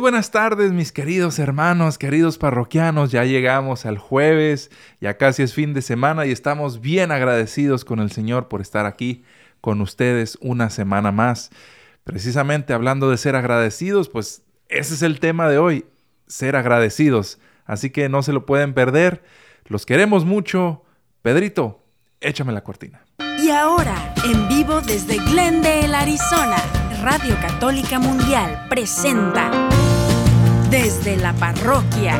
Buenas tardes, mis queridos hermanos, queridos parroquianos. Ya llegamos al jueves, ya casi es fin de semana y estamos bien agradecidos con el Señor por estar aquí con ustedes una semana más. Precisamente hablando de ser agradecidos, pues ese es el tema de hoy, ser agradecidos. Así que no se lo pueden perder. Los queremos mucho. Pedrito, échame la cortina. Y ahora, en vivo desde Glendale, Arizona, Radio Católica Mundial presenta Desde la Parroquia.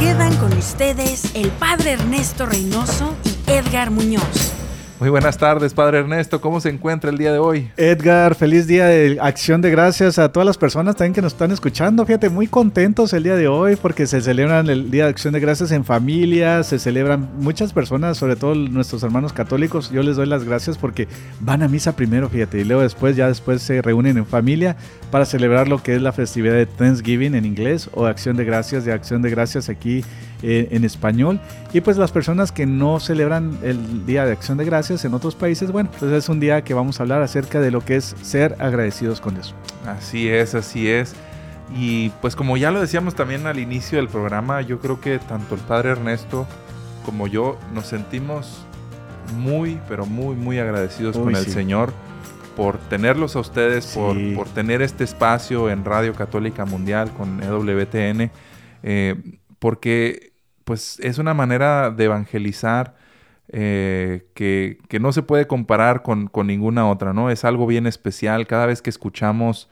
Quedan con ustedes el Padre Ernesto Reynoso y Edgar Muñoz. Muy buenas tardes, Padre Ernesto. ¿Cómo se encuentra el día de hoy? Edgar, feliz día de acción de gracias a todas las personas también que nos están escuchando. Fíjate, muy contentos el día de hoy porque se celebran el Día de Acción de Gracias en familia, se celebran muchas personas, sobre todo nuestros hermanos católicos. Yo les doy las gracias porque van a misa primero, fíjate, y luego después, ya después se reúnen en familia para celebrar lo que es la festividad de Thanksgiving en inglés o Acción de Gracias, de Acción de Gracias aquí eh, en español. Y pues las personas que no celebran el Día de Acción de Gracias en otros países, bueno, pues es un día que vamos a hablar acerca de lo que es ser agradecidos con Dios. Así es, así es. Y pues como ya lo decíamos también al inicio del programa, yo creo que tanto el Padre Ernesto como yo nos sentimos muy, pero muy, muy agradecidos con el Señor por tenerlos a ustedes, por, por, tener este espacio en Radio Católica Mundial con EWTN. Eh, porque pues es una manera de evangelizar eh, que, no se puede comparar con, ninguna otra, ¿no? Es algo bien especial. Cada vez que escuchamos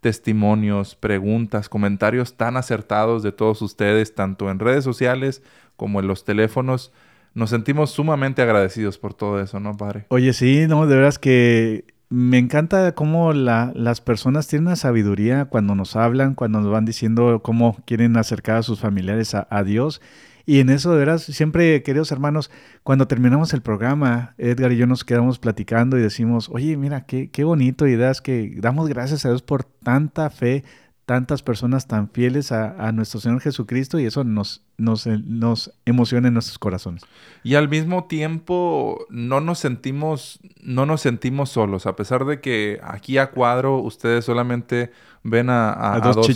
testimonios, preguntas, comentarios tan acertados de todos ustedes, tanto en redes sociales como en los teléfonos, nos sentimos sumamente agradecidos por todo eso, ¿no, padre? Oye, sí, no, de veras que me encanta cómo las personas tienen una sabiduría cuando nos hablan, cuando nos van diciendo cómo quieren acercar a sus familiares a, Dios. Y en eso, de veras, siempre, queridos hermanos, cuando terminamos el programa, Edgar y yo nos quedamos platicando y decimos, oye, mira, qué, qué bonito, y que damos gracias a Dios por tanta fe, tantas personas tan fieles a, nuestro Señor Jesucristo y eso nos, nos, nos, emociona en nuestros corazones. Y al mismo tiempo no nos sentimos, no nos sentimos solos, a pesar de que aquí a cuadro ustedes solamente ven a, dos,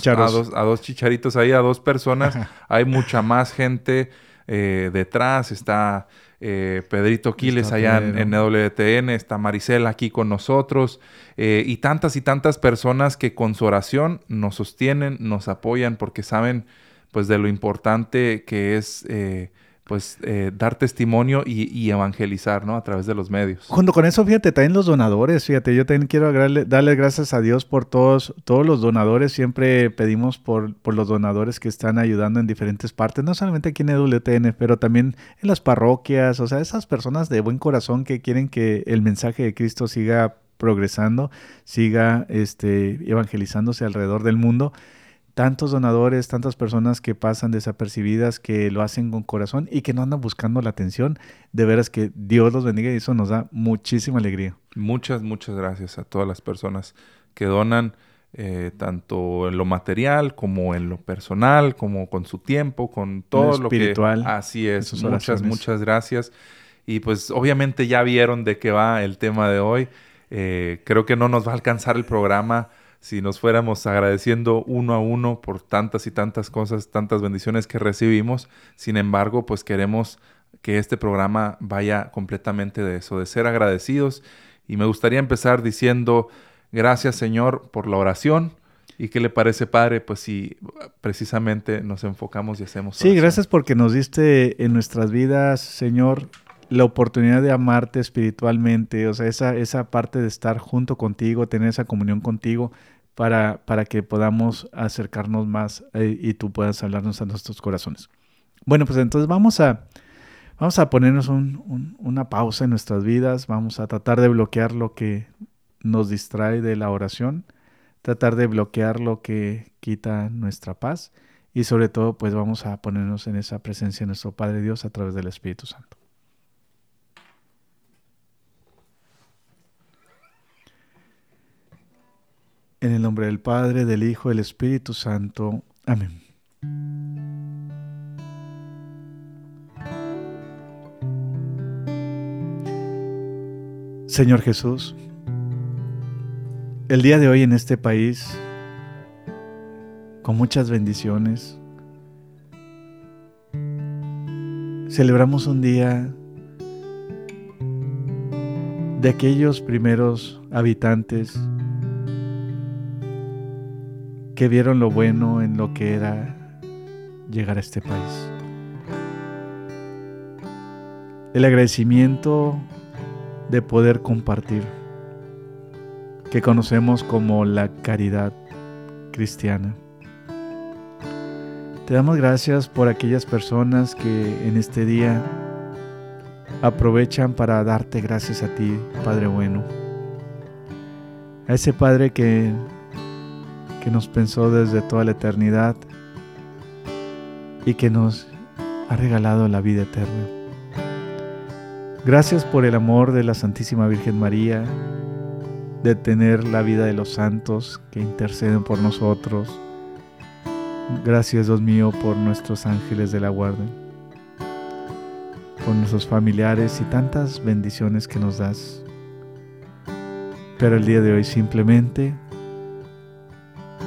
chicharitos ahí, a dos personas, hay mucha más gente eh, detrás, está eh, Pedrito Quiles allá en, WTN, está Maricela aquí con nosotros eh, y tantas y tantas personas que con su oración nos sostienen, nos apoyan porque saben pues de lo importante que es eh, pues eh, dar testimonio y, evangelizar, ¿no? A través de los medios. Junto con eso, fíjate, también los donadores, fíjate, yo también quiero darle, gracias a Dios por todos, todos los donadores, siempre pedimos por, por los donadores que están ayudando en diferentes partes, no solamente aquí en EWTN, pero también en las parroquias, o sea, esas personas de buen corazón que quieren que el mensaje de Cristo siga progresando, siga este, evangelizándose alrededor del mundo tantos donadores, tantas personas que pasan desapercibidas, que lo hacen con corazón y que no andan buscando la atención. De veras que Dios los bendiga y eso nos da muchísima alegría. Muchas, muchas gracias a todas las personas que donan, eh, tanto en lo material como en lo personal, como con su tiempo, con todo lo, espiritual, que... Así es, muchas, muchas gracias. Y pues obviamente ya vieron de qué va el tema de hoy. Eh, creo que no nos va a alcanzar el programa si nos fuéramos agradeciendo uno a uno por tantas y tantas cosas, tantas bendiciones que recibimos. Sin embargo, pues queremos que este programa vaya completamente de eso, de ser agradecidos. Y me gustaría empezar diciendo, gracias Señor por la oración. ¿Y qué le parece, Padre? Pues si precisamente nos enfocamos y hacemos. Sí, gracias porque nos diste en nuestras vidas, Señor, la oportunidad de amarte espiritualmente, o sea, esa, esa parte de estar junto contigo, tener esa comunión contigo, para, para que podamos acercarnos más eh, y tú puedas hablarnos a nuestros corazones. Bueno, pues entonces vamos a, vamos a ponernos una pausa en nuestras vidas, vamos a tratar de bloquear lo que nos distrae de la oración, tratar de bloquear lo que quita nuestra paz y sobre todo pues vamos a ponernos en esa presencia de nuestro Padre Dios a través del Espíritu Santo. En el nombre del Padre, del Hijo, del Espíritu Santo. Amén. Señor Jesús, el día de hoy en este país, con muchas bendiciones, celebramos un día de aquellos primeros habitantes que vieron lo bueno en lo que era llegar a este país. El agradecimiento de poder compartir, que conocemos como la caridad cristiana. Te damos gracias por aquellas personas que en este día aprovechan para darte gracias a ti, Padre bueno. A ese Padre que, que nos pensó desde toda la eternidad y que nos ha regalado la vida eterna. Gracias por el amor de la Santísima Virgen María, de tener la vida de los santos que interceden por nosotros. Gracias, Dios mío, por nuestros ángeles de la guardia, por nuestros familiares y tantas bendiciones que nos das. Pero el día de hoy simplemente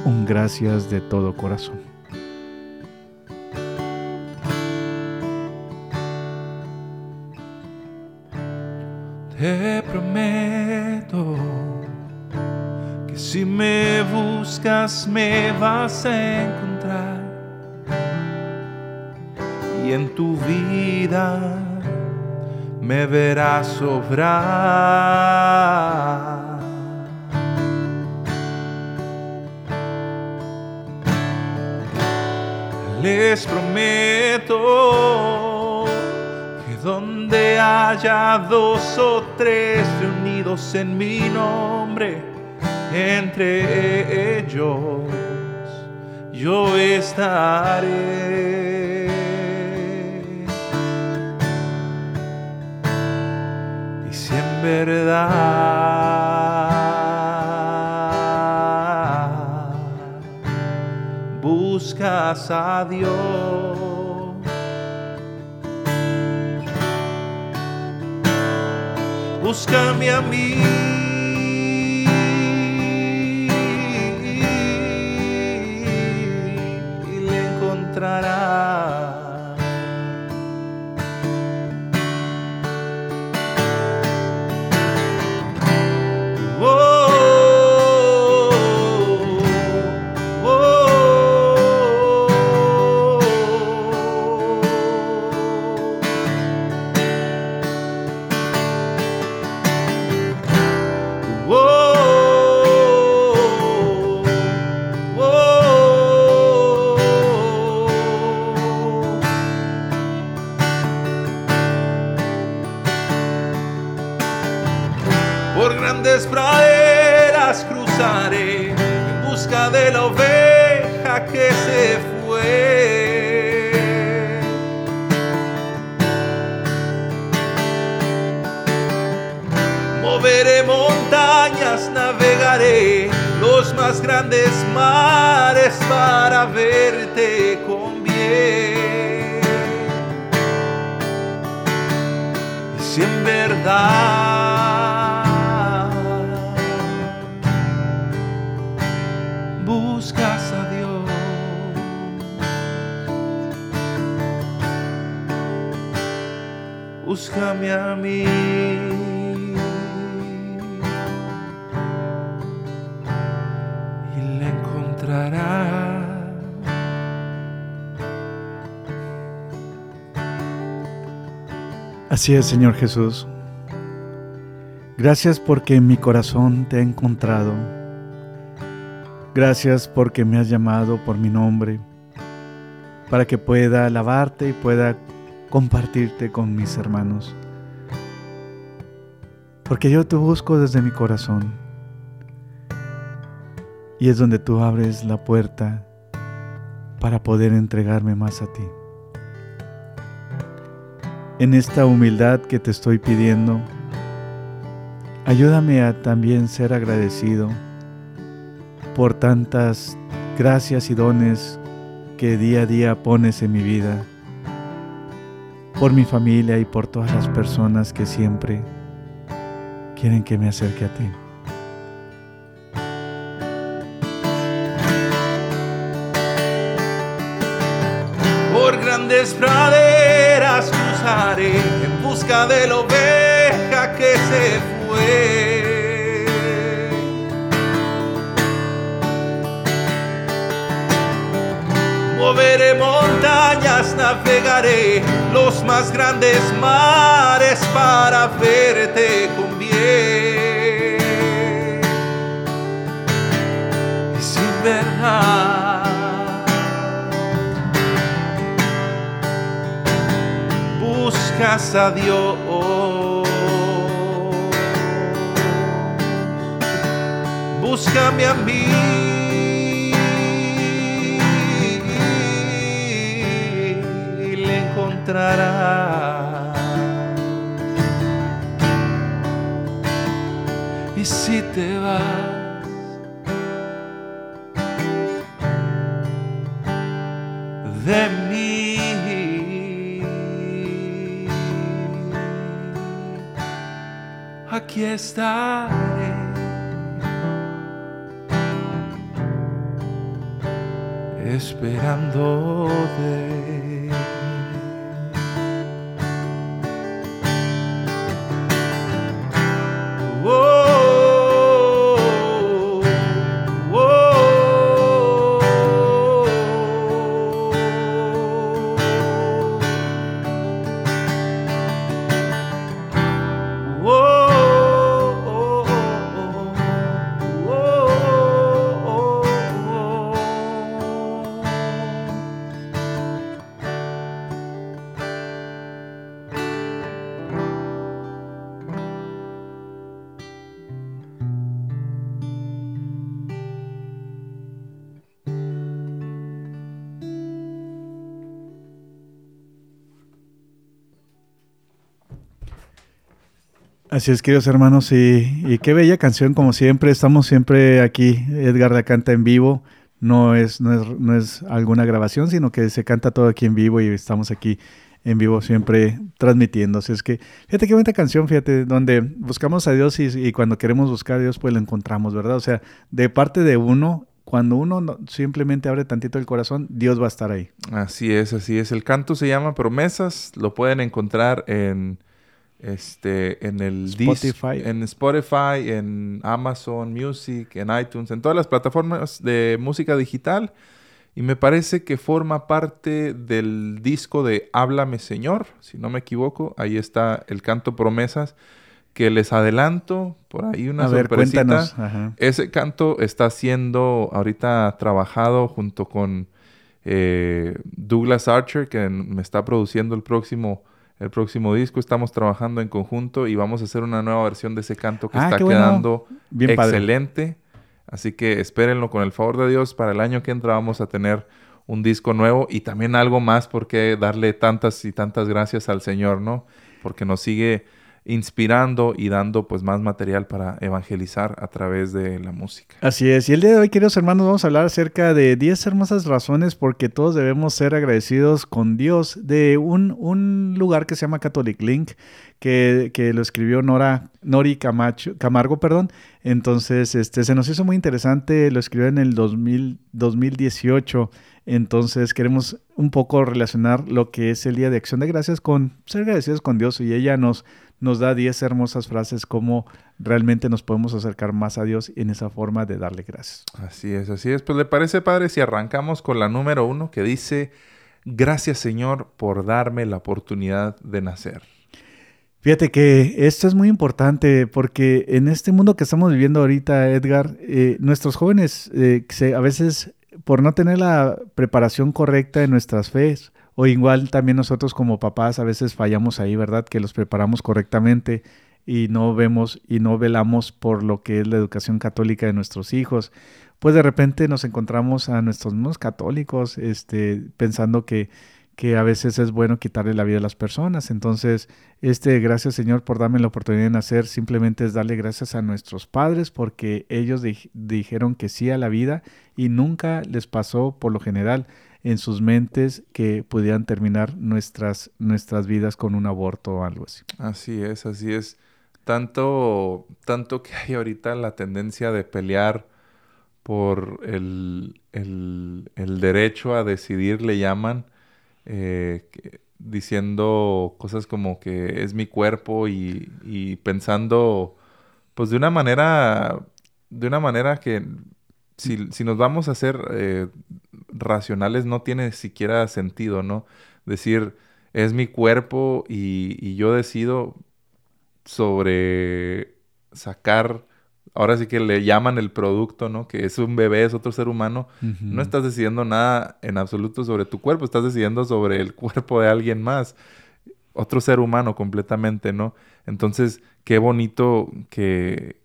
un gracias de todo corazón. Te prometo que si me buscas me vas a encontrar y en tu vida me verás obrar. Les prometo donde haya dos o tres reunidos en mi nombre, entre ellos yo estaré. Y si en verdad buscas a Dios, búscame a mí. Y le encontrarás. Grandes mares para verte con bien. Y si en verdad buscas a Dios, búscame a mí. Así es, Señor Jesús. Gracias porque en mi corazón te he encontrado. Gracias porque me has llamado por mi nombre, para que pueda alabarte y pueda compartirte con mis hermanos. Porque yo te busco desde mi corazón. Y es donde tú abres la puerta para poder entregarme más a ti en esta humildad que te estoy pidiendo, ayúdame a también ser agradecido por tantas gracias y dones que día a día pones en mi vida, por mi familia y por todas las personas que siempre, quieren que me acerque a ti. Por grandes praderas de la oveja que se fue. Moveré montañas, navegaré los más grandes mares para verte con bien. Y sin verdad. Buscas a Dios. Búscame a mí. y le encontrarás. Y si te vas, aquí estaré. esperándote. Así es, queridos hermanos, y, y qué bella canción, como siempre. Estamos siempre aquí, Edgar la canta en vivo. No es, no, es, no es alguna grabación, sino que se canta todo aquí en vivo y estamos aquí en vivo siempre transmitiendo. Así es que, fíjate qué bonita canción, fíjate, donde buscamos a Dios y, cuando queremos buscar a Dios, pues lo encontramos, ¿verdad? O sea, de parte de uno, cuando uno no- simplemente abre tantito el corazón, Dios va a estar ahí. Así es, así es. El canto se llama Promesas. Lo pueden encontrar en este en el Spotify. en Spotify, en Amazon Music, en iTunes, en todas las plataformas de música digital. Y me parece que forma parte del disco de Háblame Señor, si no me equivoco. Ahí está el canto Promesas, que les adelanto por ahí una a ver, sorpresita. cuéntanos. Ese canto está siendo ahorita trabajado junto con eh, Douglas Archer, que me está produciendo el próximo, el próximo disco. Estamos trabajando en conjunto y vamos a hacer una nueva versión de ese canto que Ah, está bueno. quedando Bien padre. excelente. Así que espérenlo con el favor de Dios. Para el año que entra vamos a tener un disco nuevo y también algo más porque darle tantas y tantas gracias al Señor, ¿no? Porque nos sigue inspirando y dando pues más material para evangelizar a través de la música. Así es. Y el día de hoy, queridos hermanos, vamos a hablar acerca de 10 hermosas razones porque todos debemos ser agradecidos con Dios de un, un lugar que se llama Catholic Link, que, que lo escribió Nora, Nori Camacho, Camargo, perdón. Entonces, este, se nos hizo muy interesante, lo escribió en el 2000, 2018. Entonces, queremos un poco relacionar lo que es el Día de Acción de Gracias con ser agradecidos con Dios. Y ella nos, nos da 10 hermosas frases como realmente nos podemos acercar más a Dios en esa forma de darle gracias. Así es, así es. Pues le parece, padre, si arrancamos con la número uno que dice, gracias Señor por darme la oportunidad de nacer. Fíjate que esto es muy importante porque en este mundo que estamos viviendo ahorita, Edgar, eh, nuestros jóvenes eh, se- a veces por no tener la preparación correcta en nuestras fees, o igual también nosotros como papás a veces fallamos ahí, ¿verdad? Que los preparamos correctamente y no vemos y no velamos por lo que es la educación católica de nuestros hijos. Pues de repente nos encontramos a nuestros mismos católicos este, pensando que, que a veces es bueno quitarle la vida a las personas. Entonces, este, gracias Señor por darme la oportunidad de nacer, simplemente es darle gracias a nuestros padres porque ellos di- dijeron que sí a la vida y nunca les pasó por lo general en sus mentes que pudieran terminar nuestras, nuestras vidas con un aborto o algo así. Así es, así es. tanto, tanto que hay ahorita la tendencia de pelear por el, el, derecho a decidir, le llaman, eh, diciendo cosas como que es mi cuerpo y, y, pensando, pues de una manera, de una manera que si, si nos vamos a hacer eh, racionales no tiene siquiera sentido, ¿no? Decir, es mi cuerpo y, y yo decido sobre sacar ahora sí que le llaman el producto, ¿no? Que es un bebé, es otro ser humano. No estás decidiendo nada en absoluto sobre tu cuerpo, estás decidiendo sobre el cuerpo de alguien más. Otro ser humano completamente, ¿no? Entonces, qué bonito que,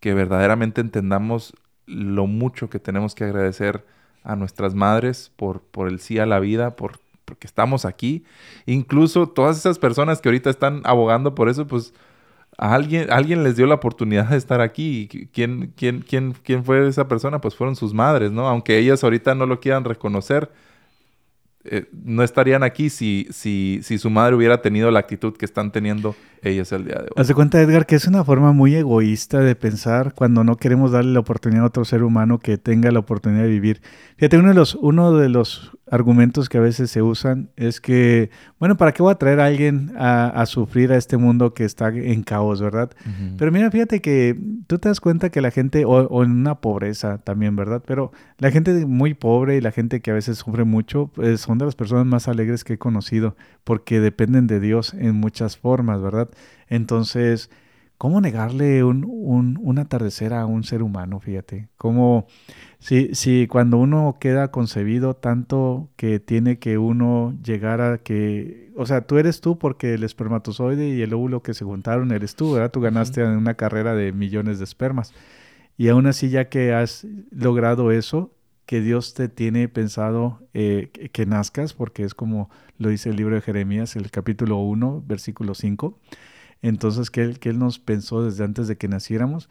que verdaderamente entendamos lo mucho que tenemos que agradecer a nuestras madres por, por el sí a la vida, por, porque estamos aquí. Incluso todas esas personas que ahorita están abogando por eso, pues alguien, alguien les dio la oportunidad de estar aquí. ¿Quién, quién, quién, ¿Quién fue esa persona? Pues fueron sus madres, ¿no? Aunque ellas ahorita no lo quieran reconocer, eh, no estarían aquí si, si, si su madre hubiera tenido la actitud que están teniendo ellos el día de hoy. Haz de cuenta, Edgar, que es una forma muy egoísta de pensar cuando no queremos darle la oportunidad a otro ser humano que tenga la oportunidad de vivir. Fíjate, uno de los, uno de los argumentos que a veces se usan es que, bueno, ¿para qué voy a traer a alguien a, sufrir a este mundo que está en caos, verdad? Pero mira, fíjate que tú te das cuenta que la gente, o, en una pobreza también, ¿verdad? Pero la gente muy pobre y la gente que a veces sufre mucho, pues son de las personas más alegres que he conocido, porque dependen de Dios en muchas formas, ¿verdad? Entonces, ¿cómo negarle un, un, un atardecer a un ser humano? Fíjate, ¿cómo Sí, sí, cuando uno queda concebido tanto que tiene que uno llegar a que, o sea, tú eres tú porque el espermatozoide y el óvulo que se juntaron eres tú, ¿verdad? Tú ganaste en una carrera de millones de espermas. Y aún así, ya que has logrado eso, que Dios te tiene pensado eh, que, nazcas, porque es como lo dice el libro de Jeremías, el capítulo 1, versículo 5. Entonces, que él, que él nos pensó desde antes de que naciéramos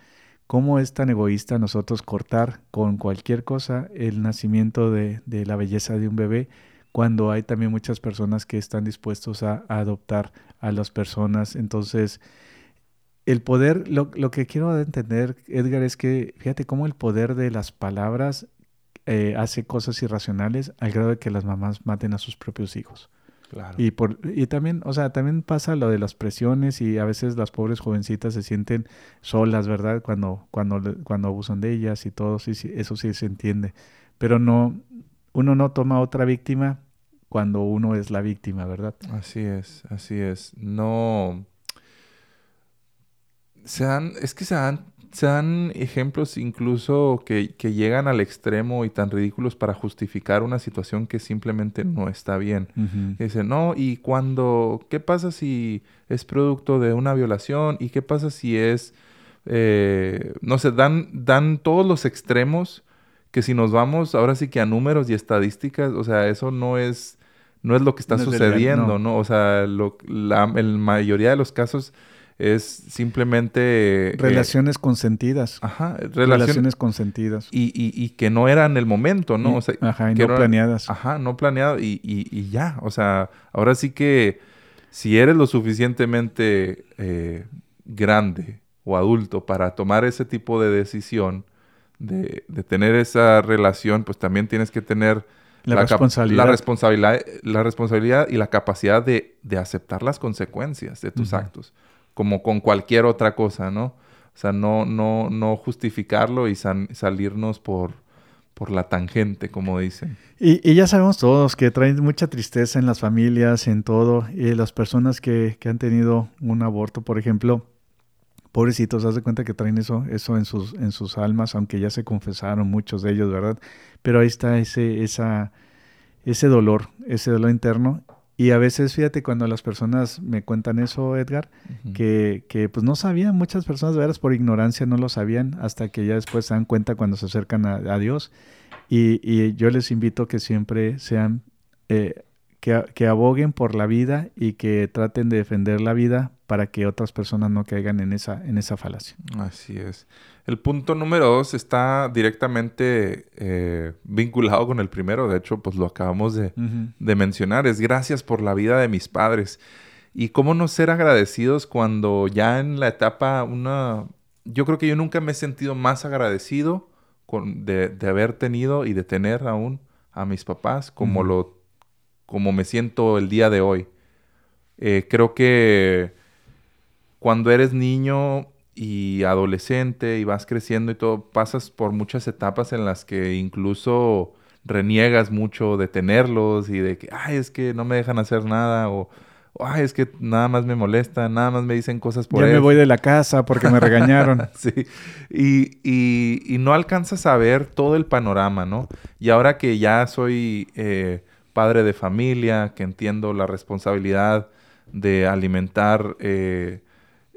¿Cómo es tan egoísta nosotros cortar con cualquier cosa el nacimiento de, la belleza de un bebé cuando hay también muchas personas que están dispuestos a, adoptar a las personas? Entonces, el poder, lo, que quiero entender, Edgar, es que fíjate cómo el poder de las palabras eh, hace cosas irracionales al grado de que las mamás maten a sus propios hijos. Y, por, y también, o sea, también pasa lo de las presiones y a veces las pobres jovencitas se sienten solas, ¿verdad? Cuando, cuando, cuando abusan de ellas y todo, sí, sí, eso sí se entiende. Pero no, uno no toma otra víctima cuando uno es la víctima, ¿verdad? Así es, así es. No. Se dan, es que se dan se dan ejemplos incluso que, llegan al extremo y tan ridículos para justificar una situación que simplemente no está bien. Dicen, no, y cuando, ¿qué pasa si es producto de una violación? ¿Y qué pasa si es, eh, no sé, dan, dan todos los extremos que si nos vamos ahora sí que a números y estadísticas, o sea, eso no es, no es lo que está sucediendo, no. O sea, lo, la mayoría de los casos es simplemente... Eh, relaciones consentidas. Ajá. relaciones consentidas. Y, y, que no eran el momento, ¿no? o sea, ajá, y no planeadas. Ajá, no planeadas y, y, ya. O sea, ahora sí que si eres lo suficientemente eh, grande o adulto para tomar ese tipo de decisión, de, de tener esa relación, pues también tienes que tener... La, responsabilidad. La responsabilidad, la responsabilidad y la capacidad de, de aceptar las consecuencias de tus actos como con cualquier otra cosa, ¿no? O sea, no, no, no justificarlo y salirnos por, por la tangente, como dicen. Y, ya sabemos todos que traen mucha tristeza en las familias, en todo, y las personas que, que han tenido un aborto, por ejemplo, pobrecitos, haz de cuenta que traen eso, eso en sus, en sus almas, aunque ya se confesaron muchos de ellos, ¿verdad? Pero ahí está ese, esa, ese dolor, ese dolor interno, y a veces, fíjate, cuando las personas me cuentan eso, Edgar, que, que, pues no sabían, muchas personas, veras, por ignorancia no lo sabían, hasta que ya después se dan cuenta cuando se acercan a, Dios. Y, y, yo les invito que siempre sean, eh, que, que, aboguen por la vida y que traten de defender la vida para que otras personas no caigan en esa, en esa falacia. Así es. El punto número dos está directamente eh, vinculado con el primero. De hecho, pues lo acabamos de, mencionar. Es gracias por la vida de mis padres. Y cómo no ser agradecidos cuando ya en la etapa una... Yo creo que yo nunca me he sentido más agradecido con, de, haber tenido y de tener aún a mis papás como, lo, como me siento el día de hoy. Eh, creo que cuando eres niño y adolescente y vas creciendo y todo, pasas por muchas etapas en las que incluso reniegas mucho de tenerlos y de que, ay, es que no me dejan hacer nada o, ay, es que nada más me molesta, nada más me dicen cosas por Ya me voy de la casa porque me regañaron. sí, y, y, no alcanzas a ver todo el panorama, ¿no? Y ahora que ya soy eh, padre de familia, que entiendo la responsabilidad de alimentar... Eh,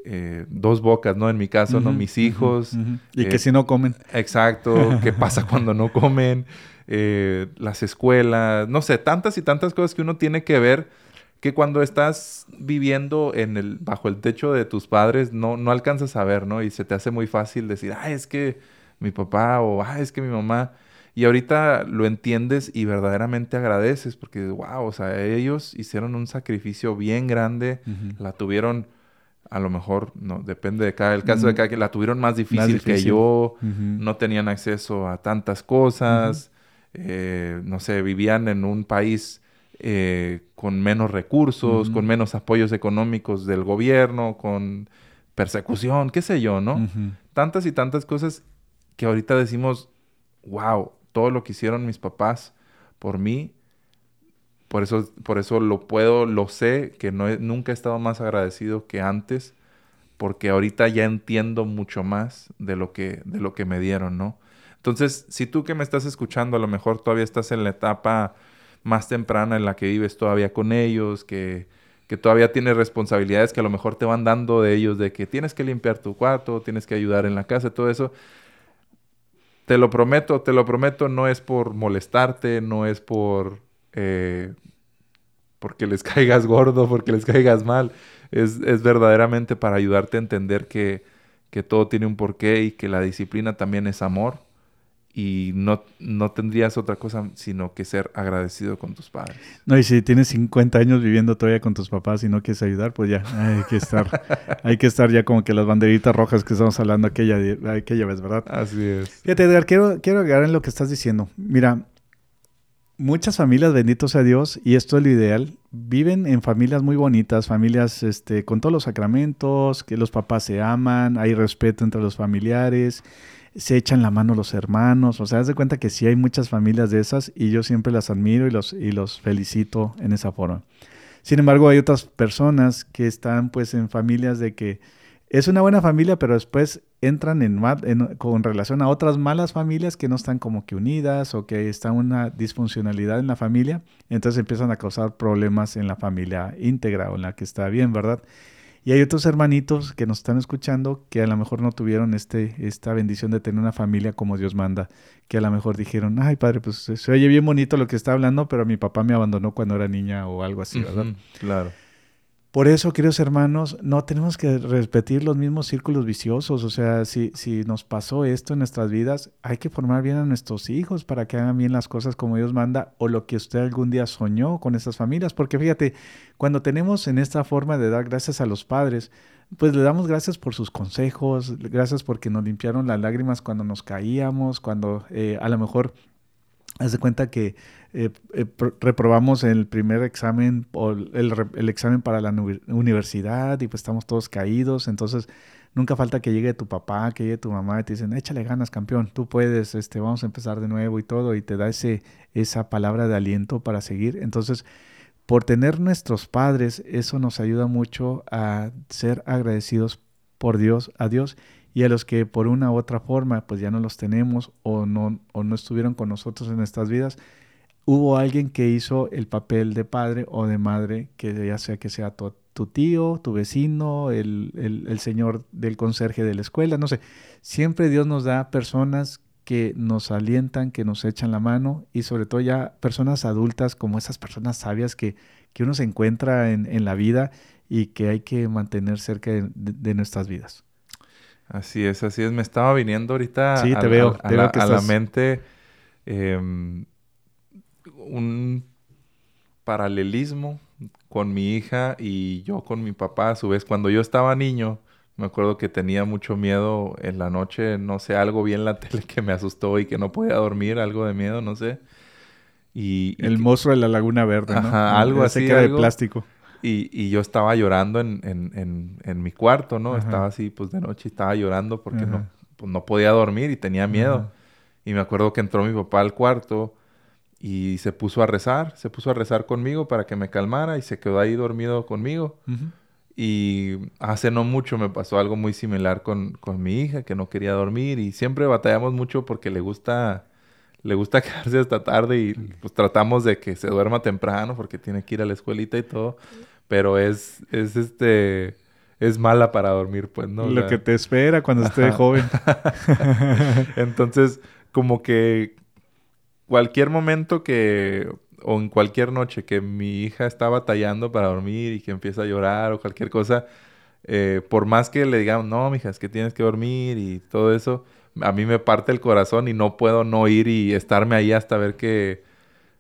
eh, dos bocas, ¿no? En mi caso, ¿no? Mis hijos. Y que si no comen. Exacto. ¿Qué pasa cuando no comen? las escuelas. No sé, tantas y tantas cosas que uno tiene que ver que cuando estás viviendo en el, bajo el techo de tus padres no, no alcanzas a ver, ¿no? Y se te hace muy fácil decir, ah, es que mi papá o ah, es que mi mamá. Y ahorita lo entiendes y verdaderamente agradeces porque, wow, o sea, ellos hicieron un sacrificio bien grande, la tuvieron, a lo mejor, no, depende de cada, el caso de cada que la tuvieron más difícil, que yo, no tenían acceso a tantas cosas, eh, no sé, vivían en un país eh, con menos recursos, con menos apoyos económicos del gobierno, con persecución, qué sé yo, ¿no? Tantas y tantas cosas que ahorita decimos, wow, todo lo que hicieron mis papás por mí, por eso, por eso lo puedo, lo sé, que no nunca he estado más agradecido que antes, porque ahorita ya entiendo mucho más de lo que, de lo que me dieron, ¿no? Entonces, si tú que me estás escuchando, a lo mejor todavía estás en la etapa más temprana en la que vives todavía con ellos, que, que todavía tienes responsabilidades que a lo mejor te van dando de ellos, de que tienes que limpiar tu cuarto, tienes que ayudar en la casa, todo eso. Te lo prometo, te lo prometo, no es por molestarte, no es por... Eh, porque les caigas gordo, porque les caigas mal. Es, es verdaderamente para ayudarte a entender que, que todo tiene un porqué y que la disciplina también es amor y no, no tendrías otra cosa sino que ser agradecido con tus padres. No, y si tienes 50 años viviendo todavía con tus papás y no quieres ayudar, pues ya hay que estar, hay que estar ya como que las banderitas rojas que estamos hablando aquella, aquella vez, ¿verdad? Así es. Fíjate, Edgar, quiero, quiero agregar en lo que estás diciendo. Mira, muchas familias, bendito sea Dios, y esto es lo ideal, viven en familias muy bonitas, familias este, con todos los sacramentos, que los papás se aman, hay respeto entre los familiares se echan la mano los hermanos, o sea, haz de cuenta que sí hay muchas familias de esas y yo siempre las admiro y los, y los felicito en esa forma. Sin embargo, hay otras personas que están pues en familias de que es una buena familia, pero después entran en, con relación a otras malas familias que no están como que unidas o que está una disfuncionalidad en la familia, entonces empiezan a causar problemas en la familia íntegra o en la que está bien, ¿verdad? Y hay otros hermanitos que nos están escuchando que a lo mejor no tuvieron este, esta bendición de tener una familia como Dios manda, que a lo mejor dijeron, ay padre, pues se oye bien bonito lo que está hablando, pero mi papá me abandonó cuando era niña o algo así, ¿verdad? claro. Por eso, queridos hermanos, no tenemos que repetir los mismos círculos viciosos. O sea, si, si nos pasó esto en nuestras vidas, hay que formar bien a nuestros hijos para que hagan bien las cosas como Dios manda o lo que usted algún día soñó con esas familias. Porque fíjate, cuando tenemos en esta forma de dar gracias a los padres, pues le damos gracias por sus consejos, gracias porque nos limpiaron las lágrimas cuando nos caíamos, cuando eh, a lo mejor Haz de cuenta que eh, eh, reprobamos el primer examen o el, examen para la universidad y pues estamos todos caídos. Entonces, nunca falta que llegue tu papá, que llegue tu mamá y te dicen, échale ganas, campeón, tú puedes, este, vamos a empezar de nuevo y todo. Y te da ese, esa palabra de aliento para seguir. Entonces, por tener nuestros padres, eso nos ayuda mucho a ser agradecidos por Dios, a Dios y a los que por una u otra forma pues ya no los tenemos o no, o no estuvieron con nosotros en estas vidas, hubo alguien que hizo el papel de padre o de madre, que ya sea que sea tu, tío, tu vecino, el, el, señor del conserje de la escuela, no sé. Siempre Dios nos da personas que nos alientan, que nos echan la mano y sobre todo ya personas adultas como esas personas sabias que, que uno se encuentra en, en la vida y que hay que mantener cerca de nuestras vidas. Así es, así es. Me estaba viniendo ahorita a, veo, la, mente em, un paralelismo con mi hija y yo con mi papá. A su vez, cuando yo estaba niño, me acuerdo que tenía mucho miedo en la noche, no sé, algo vi en la tele que me asustó y que no podía dormir, algo de miedo, no sé. Y, el monstruo de la Laguna Verde, ¿no? Ajá, algo así. de plástico. Y, y, yo estaba llorando en, en, en, en mi cuarto, ¿no? Estaba así, pues de noche estaba llorando porque no, pues, no podía dormir y tenía miedo. Y me acuerdo que entró mi papá al cuarto y se puso a rezar, se puso a rezar conmigo para que me calmara y se quedó ahí dormido conmigo. Y hace no mucho me pasó algo muy similar con, con, mi hija, que no quería dormir y siempre batallamos mucho porque le gusta, le gusta quedarse hasta tarde y pues tratamos de que se duerma temprano porque tiene que ir a la escuelita y todo, pero es, es este, es mala para dormir, pues, ¿no? Lo que te espera cuando esté joven. Entonces, como que cualquier momento que o en cualquier noche que mi hija está batallando para dormir y que empieza a llorar o cualquier cosa, eh, por más que le digamos, no, mija, es que tienes que dormir y todo eso, a mí me parte el corazón y no puedo no ir y estarme ahí hasta ver que,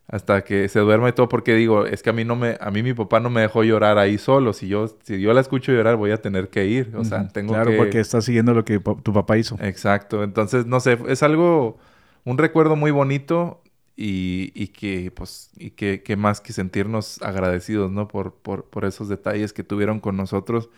hasta que se duerma y todo, porque digo, es que a mí no me, a mí mi papá no me dejó llorar ahí solo, si yo, si yo la escucho llorar voy a tener que ir, o sea, tengo claro, porque está siguiendo lo que tu papá hizo. Exacto, entonces, no sé, es algo, un recuerdo muy bonito y, y que, pues, y que, que, más que sentirnos agradecidos, ¿no? Por, por, por esos detalles que tuvieron con nosotros.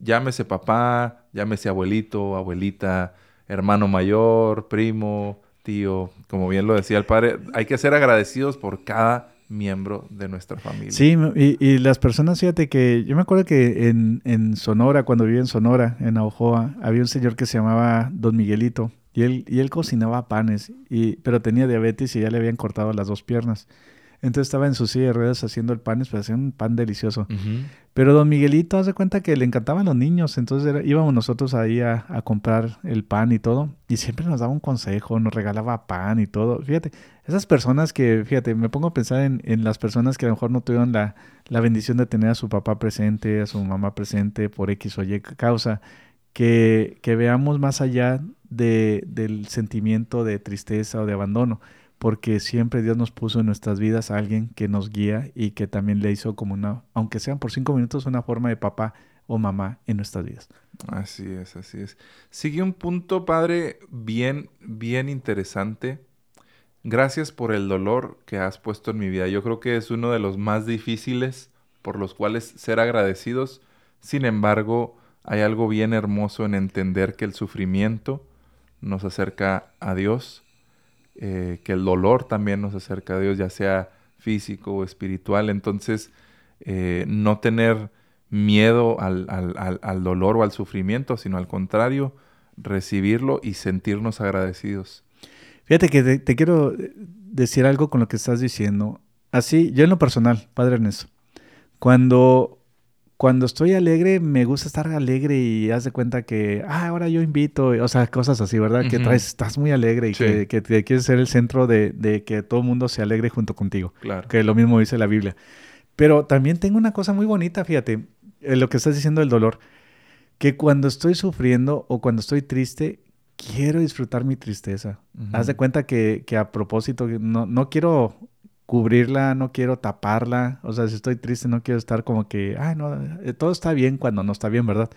Llámese papá, llámese abuelito, abuelita, hermano mayor, primo, tío, como bien lo decía el padre, hay que ser agradecidos por cada miembro de nuestra familia. Sí, y, y, las personas, fíjate que yo me acuerdo que en, en Sonora, cuando vivía en Sonora, en Aojoa, había un señor que se llamaba Don Miguelito y él, y él cocinaba panes, y, pero tenía diabetes y ya le habían cortado las dos piernas. Entonces estaba en su silla de ruedas haciendo el pan, pues hacía un pan delicioso. Pero don Miguelito hace cuenta que le encantaban los niños, entonces íbamos nosotros ahí a, a, comprar el pan y todo, y siempre nos daba un consejo, nos regalaba pan y todo. Fíjate, esas personas que, fíjate, me pongo a pensar en, en las personas que a lo mejor no tuvieron la, la bendición de tener a su papá presente, a su mamá presente por X o Y causa, que, que veamos más allá de, del sentimiento de tristeza o de abandono, porque siempre Dios nos puso en nuestras vidas a alguien que nos guía y que también le hizo como una, aunque sean por cinco minutos, una forma de papá o mamá en nuestras vidas. Así es, así es. Sigue un punto, padre, bien, bien interesante. Gracias por el dolor que has puesto en mi vida. Yo creo que es uno de los más difíciles por los cuales ser agradecidos. Sin embargo, hay algo bien hermoso en entender que el sufrimiento nos acerca a Dios, eh, que el dolor también nos acerca a Dios, ya sea físico o espiritual. Entonces, eh, no tener miedo al, al, al, dolor o al sufrimiento, sino al contrario, recibirlo y sentirnos agradecidos. Fíjate que te, te, quiero decir algo con lo que estás diciendo. Así, yo en lo personal, Padre Ernesto, cuando cuando estoy alegre, me gusta estar alegre y haz de cuenta que, ah, ahora yo invito, o sea, cosas así, ¿verdad? Que traes, estás muy alegre y que, que, quieres ser el centro de, de, que todo el mundo se alegre junto contigo. Claro. Que lo mismo dice la Biblia. Pero también tengo una cosa muy bonita, fíjate, en lo que estás diciendo del dolor, que cuando estoy sufriendo o cuando estoy triste, quiero disfrutar mi tristeza. Haz de cuenta que, que a propósito, no, no quiero cubrirla, no quiero taparla. O sea, si estoy triste, no quiero estar como que, ay, no, eh, todo está bien cuando no está bien, ¿verdad?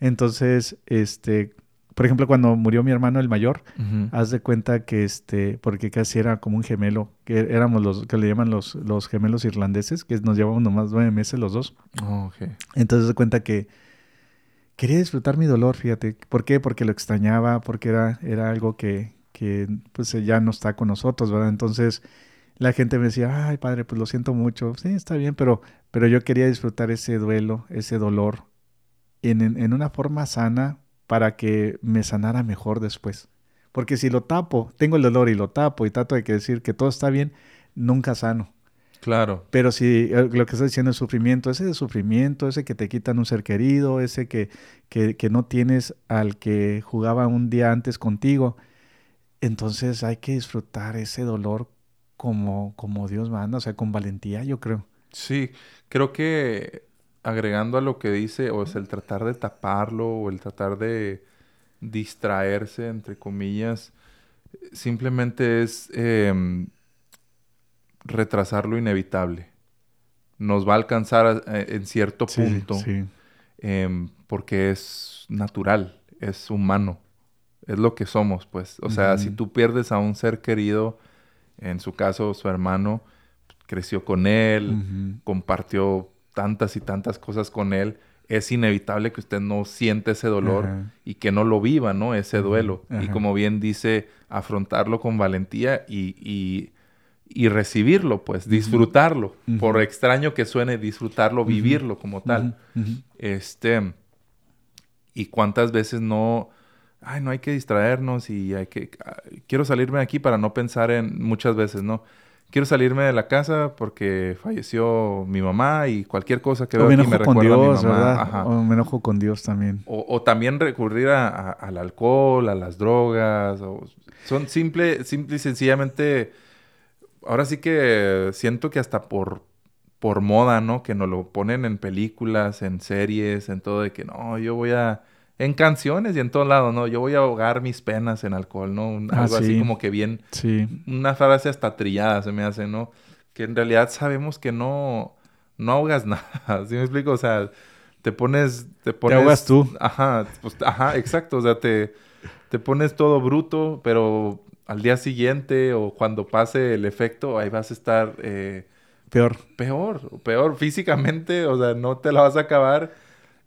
Entonces, este, por ejemplo, cuando murió mi hermano el mayor, haz de cuenta que este, porque casi era como un gemelo, que éramos los, que le llaman los, los gemelos irlandeses, que nos llevamos nomás nueve meses los dos. Oh, okay. Entonces, haz de cuenta que quería disfrutar mi dolor, fíjate. ¿Por qué? Porque lo extrañaba, porque era, era algo que, que pues ya no está con nosotros, ¿verdad? Entonces, la gente me decía, ay padre, pues lo siento mucho, sí, está bien, pero, pero yo quería disfrutar ese duelo, ese dolor, en, en, una forma sana para que me sanara mejor después. Porque si lo tapo, tengo el dolor y lo tapo y trato de decir que todo está bien, nunca sano. Claro. Pero si eh, lo que está diciendo es sufrimiento, ese de sufrimiento, ese que te quitan un ser querido, ese que, que, que no tienes al que jugaba un día antes contigo, entonces hay que disfrutar ese dolor como, como Dios manda, o sea, con valentía, yo creo. Sí, creo que agregando a lo que dice, o es el tratar de taparlo, o el tratar de distraerse, entre comillas, simplemente es eh, retrasar lo inevitable. nos va a alcanzar eh, en cierto punto, em, porque es natural, es humano, es lo que somos, pues. O sea, si tú pierdes a un ser querido, en su caso su hermano, creció con él, compartió tantas y tantas cosas con él, es inevitable que usted no siente ese dolor y que no lo viva, ¿no? Ese duelo. Y como bien dice, afrontarlo con valentía y, y, recibirlo, pues, disfrutarlo. Por extraño que suene, disfrutarlo, vivirlo como tal. Este. Y cuántas veces no. Ay, no hay que distraernos y hay que. Quiero salirme de aquí para no pensar en. Muchas veces, ¿no? quiero salirme de la casa porque falleció mi mamá y cualquier cosa que veo aquí me recuerda Dios, a mi mamá. O me enojo con Dios también. O, también recurrir al alcohol, a las drogas. son simple, simple y sencillamente... Ahora sí que siento que hasta por, por moda, ¿no? Que nos lo ponen en películas, en series, en todo de que no, yo voy a en canciones y en todos lados, ¿no? Yo voy a ahogar mis penas en alcohol, ¿no? Ah, algo así como que bien. Sí. Una frase hasta trillada se me hace, ¿no? Que en realidad sabemos que no, no ahogas nada. ¿Sí me explico? O sea, te pones. Te, pones, te ahogas tú. Ajá, pues, ajá, exacto. O sea, te, te pones todo bruto, pero al día siguiente o cuando pase el efecto, ahí vas a estar. Eh, peor. Peor, peor físicamente, o sea, no te la vas a acabar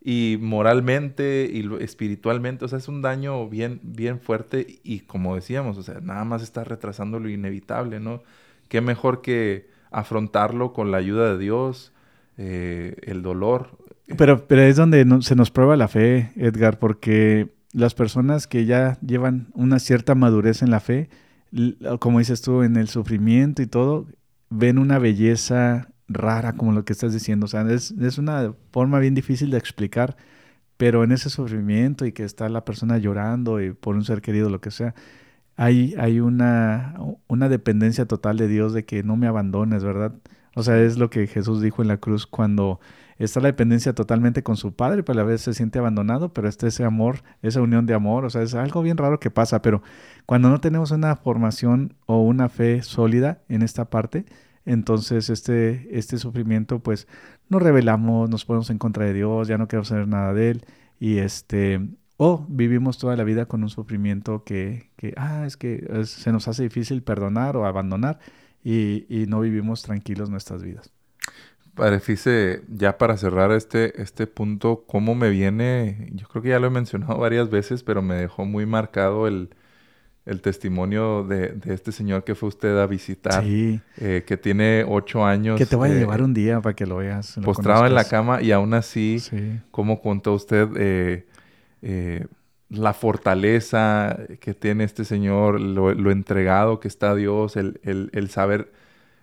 y moralmente y espiritualmente, o sea, es un daño bien, bien fuerte y como decíamos, o sea, nada más está retrasando lo inevitable, ¿no? Qué mejor que afrontarlo con la ayuda de Dios, eh, el dolor. Pero, pero es donde se nos prueba la fe, Edgar, porque las personas que ya llevan una cierta madurez en la fe, como dices tú, en el sufrimiento y todo, ven una belleza rara como lo que estás diciendo. O sea, es, es, una forma bien difícil de explicar, pero en ese sufrimiento y que está la persona llorando y por un ser querido, lo que sea, hay, hay una, una dependencia total de Dios de que no me abandones, ¿verdad? O sea, es lo que Jesús dijo en la cruz cuando está la dependencia totalmente con su padre, pero a la vez se siente abandonado, pero está ese amor, esa unión de amor, o sea, es algo bien raro que pasa, pero cuando no tenemos una formación o una fe sólida en esta parte, entonces este, este sufrimiento pues nos rebelamos, nos ponemos en contra de Dios, ya no queremos saber nada de Él y este, o vivimos toda la vida con un sufrimiento que, que ah, es que se nos hace difícil perdonar o abandonar y, y no vivimos tranquilos nuestras vidas. Padre ya para cerrar este, este punto, ¿cómo me viene? Yo creo que ya lo he mencionado varias veces, pero me dejó muy marcado el, el testimonio de, este señor que fue usted a visitar, eh, que tiene ocho años. Que te voy a eh, llevar un día para que lo veas. postrado en la cama y aún así, como contó usted eh, la fortaleza que tiene este señor, lo, entregado que está a Dios, el, el, saber,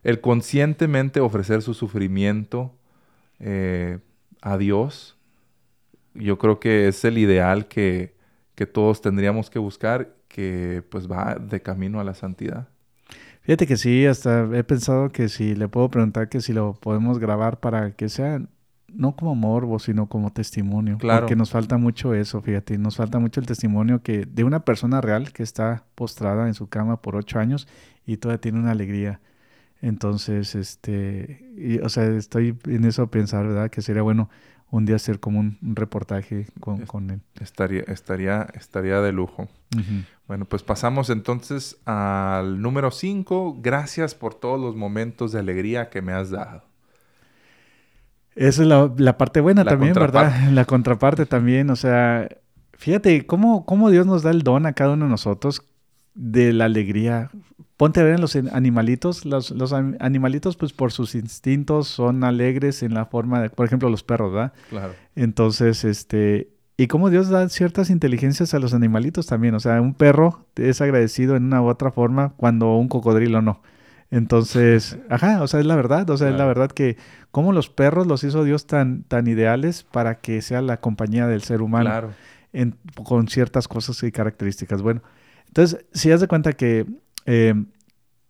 el conscientemente ofrecer su sufrimiento a Dios? Yo creo que es el ideal que, que todos tendríamos que buscar que pues va de camino a la santidad. Fíjate que sí, hasta he pensado que si le puedo preguntar que si lo podemos grabar para que sea no como morbo, sino como testimonio. Claro. Porque nos falta mucho eso, fíjate, nos falta mucho el testimonio que de una persona real que está postrada en su cama por ocho años y todavía tiene una alegría. Entonces, este, o sea, estoy en eso a pensar, ¿verdad? Que sería bueno un día hacer como un, reportaje con, con, él. Estaría, estaría, estaría de lujo. Bueno, pues pasamos entonces al número 5. Gracias por todos los momentos de alegría que me has dado. Esa es la, parte buena también, ¿verdad? La contraparte también. O sea, fíjate cómo, cómo Dios nos da el don a cada uno de nosotros de la alegría. Ponte a ver en los animalitos. Los, los, animalitos, pues por sus instintos, son alegres en la forma de, por ejemplo, los perros, ¿verdad? Claro. Entonces, este, y cómo Dios da ciertas inteligencias a los animalitos también. O sea, un perro es agradecido en una u otra forma cuando un cocodrilo no. Entonces, ajá, o sea, es la verdad. O sea, es la verdad que cómo los perros los hizo Dios tan, tan ideales para que sea la compañía del ser humano. Claro. En, con ciertas cosas y características. Bueno, entonces, si haz de cuenta que eh,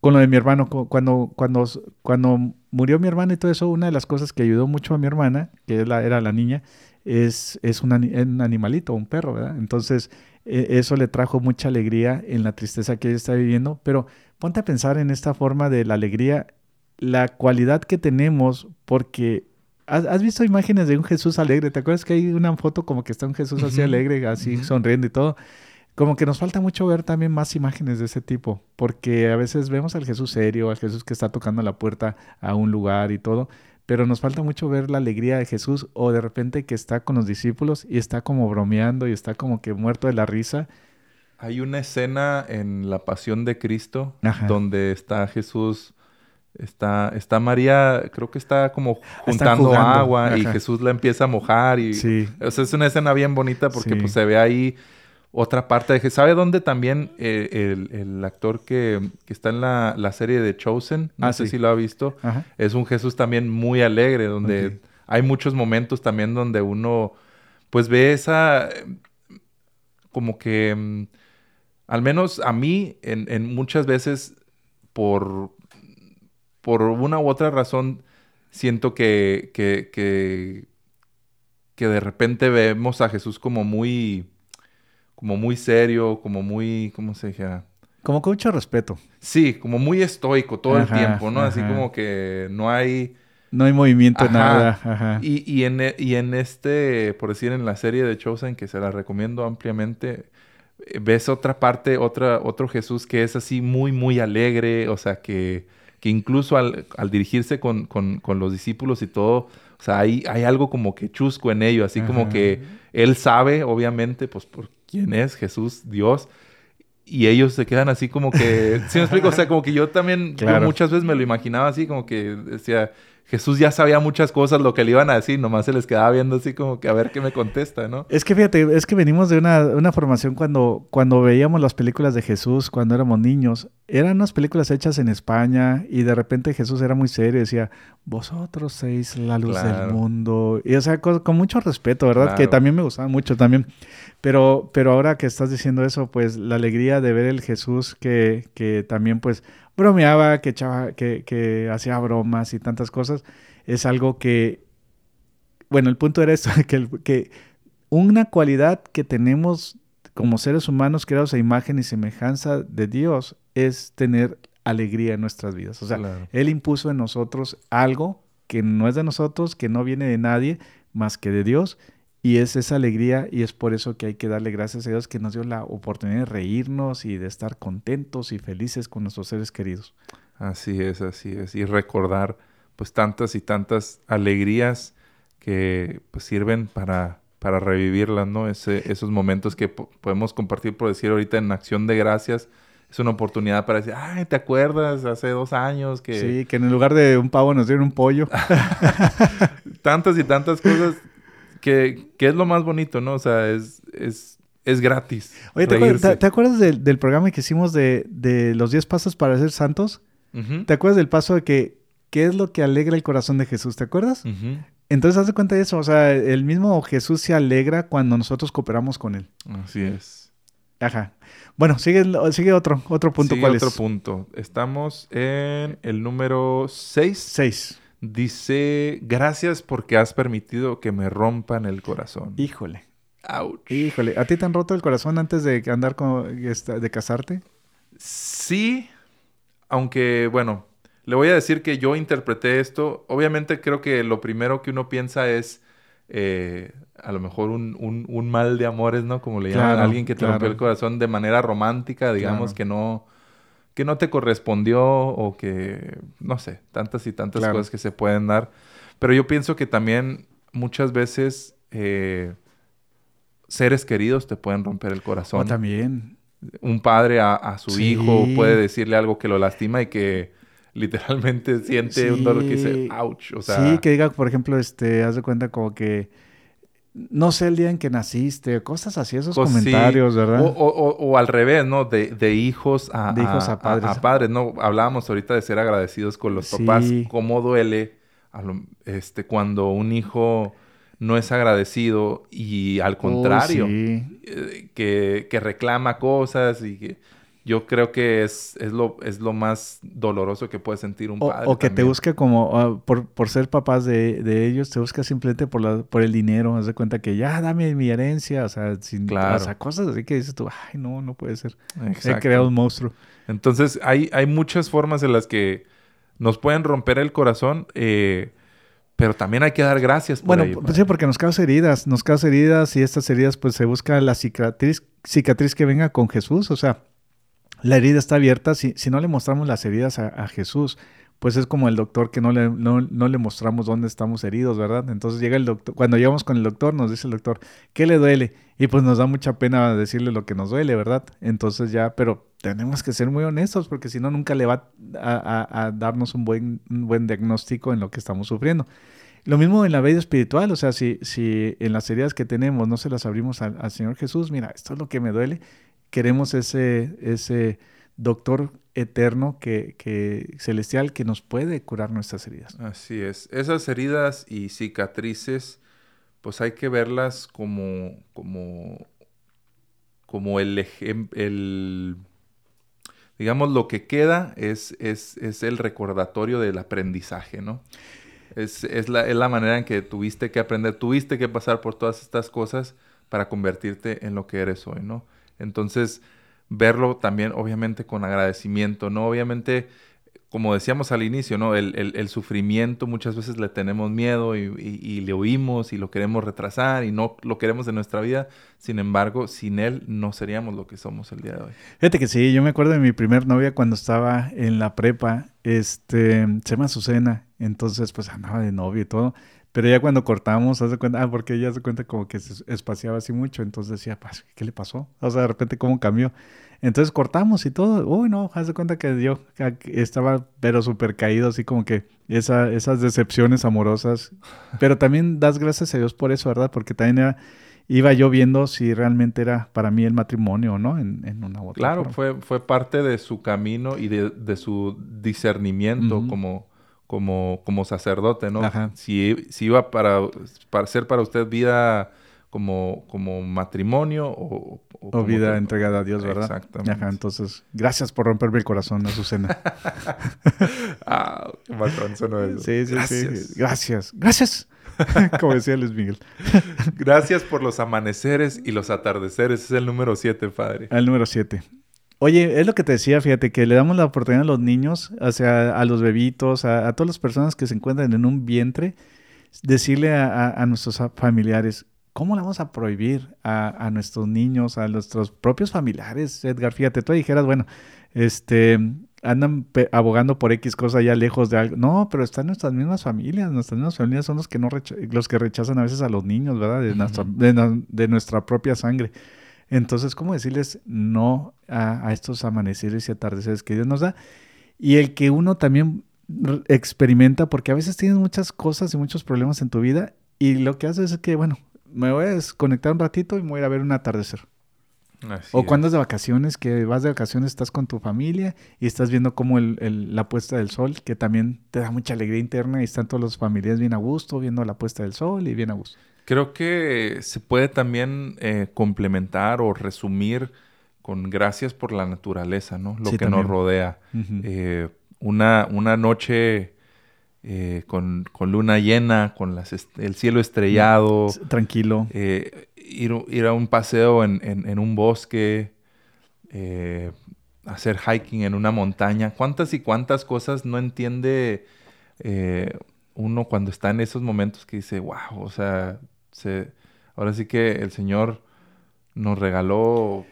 con lo de mi hermano, cuando, cuando, cuando murió mi hermana y todo eso, una de las cosas que ayudó mucho a mi hermana, que era la niña, es, es un, animalito, un perro, ¿verdad? Entonces, e, eso le trajo mucha alegría en la tristeza que ella está viviendo, pero ponte a pensar en esta forma de la alegría la cualidad que tenemos, porque ¿has, visto imágenes de un Jesús alegre? ¿Te acuerdas que hay una foto como que está un Jesús así alegre, así sonriendo y todo? Como que nos falta mucho ver también más imágenes de ese tipo, porque a veces vemos al Jesús serio, al Jesús que está tocando la puerta a un lugar y todo, pero nos falta mucho ver la alegría de Jesús o de repente que está con los discípulos y está como bromeando y está como que muerto de la risa. Hay una escena en la Pasión de Cristo donde está Jesús Está, está María, creo que está como juntando agua y Jesús la empieza a mojar y sí. es una escena bien bonita porque pues se ve ahí otra parte de que sabe dónde también eh, el, actor que, está en la, serie de Chosen, no ah, sé si lo ha visto, es un Jesús también muy alegre donde hay muchos momentos también donde uno pues ve esa como que mm, al menos a mí en, en muchas veces por por una u otra razón, siento que, que, que, que, de repente vemos a Jesús como muy, como muy serio, como muy, ¿cómo se dijera? Como con mucho respeto. Sí, como muy estoico todo el tiempo, ¿no? Así como que no hay... No hay movimiento, nada. Ajá. Y, y, en, y en este, por decir, en la serie de Chosen, que se la recomiendo ampliamente, eh, ves otra parte, otra, otro Jesús que es así muy, muy alegre, o sea, que que incluso al, dirigirse con, los discípulos y todo, o sea, hay, hay algo como que chusco en ello, así como que él sabe, obviamente, pues por quién es Jesús, Dios, y ellos se quedan así como que, ¿sí me explico? O sea, como que yo también muchas veces me lo imaginaba así, como que decía, Jesús ya sabía muchas cosas, lo que le iban a decir, nomás se les quedaba viendo así como que a ver qué me contesta, ¿no? Es que fíjate, es que venimos de una, una formación cuando, cuando veíamos las películas de Jesús cuando éramos niños, eran unas películas hechas en España y de repente Jesús era muy serio, decía, vosotros sois la luz del mundo, y o sea, con, mucho respeto, ¿verdad? Que también me gustaba mucho también, pero, pero ahora que estás diciendo eso, pues la alegría de ver el Jesús que, que también pues bromeaba, que, echaba, que, que hacía bromas y tantas cosas, es algo que, bueno, el punto era esto, que, que una cualidad que tenemos como seres humanos creados a imagen y semejanza de Dios es tener alegría en nuestras vidas. O sea, Él impuso en nosotros algo que no es de nosotros, que no viene de nadie más que de Dios y es esa alegría y es por eso que hay que darle gracias a Dios que nos dio la oportunidad de reírnos y de estar contentos y felices con nuestros seres queridos. Así es, así es. Y recordar pues tantas y tantas alegrías que pues sirven para, para revivirlas, ¿no? Ese, esos momentos que podemos compartir, por decir ahorita en acción de gracias, es una oportunidad para decir, ay, ¿te acuerdas hace dos años que... Sí, que en lugar de un pavo nos dieron un pollo. tantas y tantas cosas que, es lo más bonito, ¿no? O sea, es, es, es gratis. Oye, ¿te acuerdas, del, programa que hicimos de, los 10 pasos para ser santos? ¿Te acuerdas del paso de que qué es lo que alegra el corazón de Jesús? ¿Te acuerdas? Entonces, haz de cuenta de eso. O sea, el mismo Jesús se alegra cuando nosotros cooperamos con él. Así es. Ajá. Bueno, sigue, sigue otro, otro punto. Sigue otro punto. Estamos en el número 6. 6. Dice, gracias porque has permitido que me rompan el corazón. Híjole. Ouch. Híjole, ¿a ti te han roto el corazón antes de andar con, de casarte? Sí, aunque bueno, le voy a decir que yo interpreté esto. Obviamente creo que lo primero que uno piensa es eh, a lo mejor un, mal de amores, ¿no? Como le llaman a alguien que te rompió el corazón de manera romántica, digamos, que no que no te correspondió o que, no sé, tantas y tantas cosas que se pueden dar. Pero yo pienso que también muchas veces eh, seres queridos te pueden romper el corazón. también. Un padre a, su hijo puede decirle algo que lo lastima y que literalmente siente un dolor que dice, ouch. O sea, sí, que diga, por ejemplo, este, haz de cuenta como que no sé el día en que naciste, cosas así, esos pues comentarios, ¿verdad? O, al revés, ¿no? De, hijos a, hijos a, padres. ¿no? Hablábamos ahorita de ser agradecidos con los papás. ¿Cómo duele este, cuando un hijo no es agradecido y al contrario, eh, que, que, reclama cosas y que yo creo que es, es, lo, es lo más doloroso que puede sentir un padre. O, que te busca como, ah, por, por, ser papás de, ellos, te busca simplemente por, la, por el dinero. Haz de cuenta que ya dame mi herencia, o sea, sin, claro. cosas así que dices tú, ay, no, no puede ser. He creado un monstruo. Entonces, hay, hay muchas formas en las que nos pueden romper el corazón, eh, pero también hay que dar gracias por Bueno, pues sí, porque nos causa heridas, nos causa heridas y estas heridas pues se busca la cicatriz, cicatriz que venga con Jesús, o sea, la herida está abierta, si, si no le mostramos las heridas a Jesús, pues es como el doctor que no le, no, le mostramos dónde estamos heridos, ¿verdad? Entonces llega el doctor, cuando llegamos con el doctor, nos dice el doctor, ¿qué le duele? Y pues nos da mucha pena decirle lo que nos duele, ¿verdad? Entonces ya, pero tenemos que ser muy honestos porque si no, nunca le va a, darnos un buen, buen diagnóstico en lo que estamos sufriendo. Lo mismo en la vida espiritual, o sea, si, si en las heridas que tenemos no se las abrimos al Señor Jesús, mira, esto es lo que me duele, queremos ese, ese doctor eterno que, celestial que nos puede curar nuestras heridas. Así es. Esas heridas y cicatrices, pues hay que verlas como, como, como el, el digamos, lo que queda es, es, es, el recordatorio del aprendizaje, ¿no? Es, es, la, es la manera en que tuviste que aprender, tuviste que pasar por todas estas cosas para convertirte en lo que eres hoy, ¿no? Entonces, verlo también obviamente con agradecimiento, ¿no? Obviamente, como decíamos al inicio, ¿no? El, sufrimiento muchas veces le tenemos miedo y, le oímos y lo queremos retrasar y no lo queremos en nuestra vida. Sin embargo, sin él no seríamos lo que somos el día de hoy. Fíjate que sí, yo me acuerdo de mi primer novia cuando estaba en la prepa, este, se llama Azucena, entonces pues andaba de novio y todo. Pero ya cuando cortamos, hace cuenta, ah, porque ella se cuenta como que se espaciaba así mucho, entonces decía, ¿qué le pasó? O sea, de repente, ¿cómo cambió? Entonces cortamos y todo. Uy, no, hace cuenta que yo estaba, pero súper caído, así como que esa, esas decepciones amorosas. Pero también das gracias a Dios por eso, ¿verdad? Porque también iba yo viendo si realmente era para mí el matrimonio o no en, en una otra Claro, fue, fue parte de su camino y de, de su discernimiento como como, como sacerdote, ¿no? Si, si iba para, para ser para usted vida como, como matrimonio o, o, vida entregada a Dios, ¿verdad? Exactamente. Ajá, entonces, gracias por romperme el corazón, Azucena. ah, patrón sonó eso. Sí, sí, gracias. sí. Gracias. Gracias. como decía Luis Miguel. gracias por los amaneceres y los atardeceres. Es el número siete, padre. El número siete. Oye, es lo que te decía, fíjate, que le damos la oportunidad a los niños, o sea, a los bebitos, a, todas las personas que se encuentran en un vientre, decirle a, nuestros familiares, ¿cómo le vamos a prohibir a, nuestros niños, a nuestros propios familiares? Edgar, fíjate, tú dijeras, bueno, este, andan abogando por X cosa allá lejos de algo. No, pero están nuestras mismas familias, nuestras mismas familias son los que, no los que rechazan a veces a los niños, ¿verdad? De, de nuestra propia sangre. Entonces, ¿cómo decirles no a, estos amaneceres y atardeceres que Dios nos da? Y el que uno también experimenta, porque a veces tienes muchas cosas y muchos problemas en tu vida y lo que haces es que, bueno, me voy a desconectar un ratito y me voy a ver un atardecer. o cuando es de vacaciones, que vas de vacaciones, estás con tu familia y estás viendo como el, la puesta del sol, que también te da mucha alegría interna y están todos los familiares bien a gusto, viendo la puesta del sol y bien a gusto. Creo que se puede también eh, complementar o resumir con gracias por la naturaleza, ¿no? Lo que nos rodea. Eh, una, una noche eh, con, con, luna llena, con las el cielo estrellado. Tranquilo. Ir, ir, a un paseo en, en, un bosque, hacer hiking en una montaña. ¿Cuántas y cuántas cosas no entiende uno cuando está en esos momentos que dice, wow, o sea, ahora sí que el Señor nos regaló...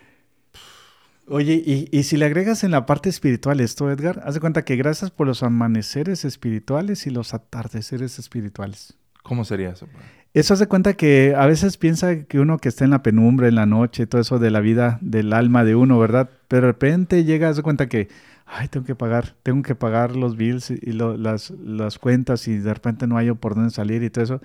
Oye, y, si le agregas en la parte espiritual esto, Edgar, haz de cuenta que gracias por los amaneceres espirituales y los atardeceres espirituales. ¿Cómo sería eso? Eso hace cuenta que a veces piensa que uno que está en la penumbra, en la noche, todo eso de la vida, del alma de uno, ¿verdad? Pero de repente llega, hace cuenta que, ay, tengo que pagar, tengo que pagar los bills y las, las cuentas y de repente no hay por dónde salir y todo eso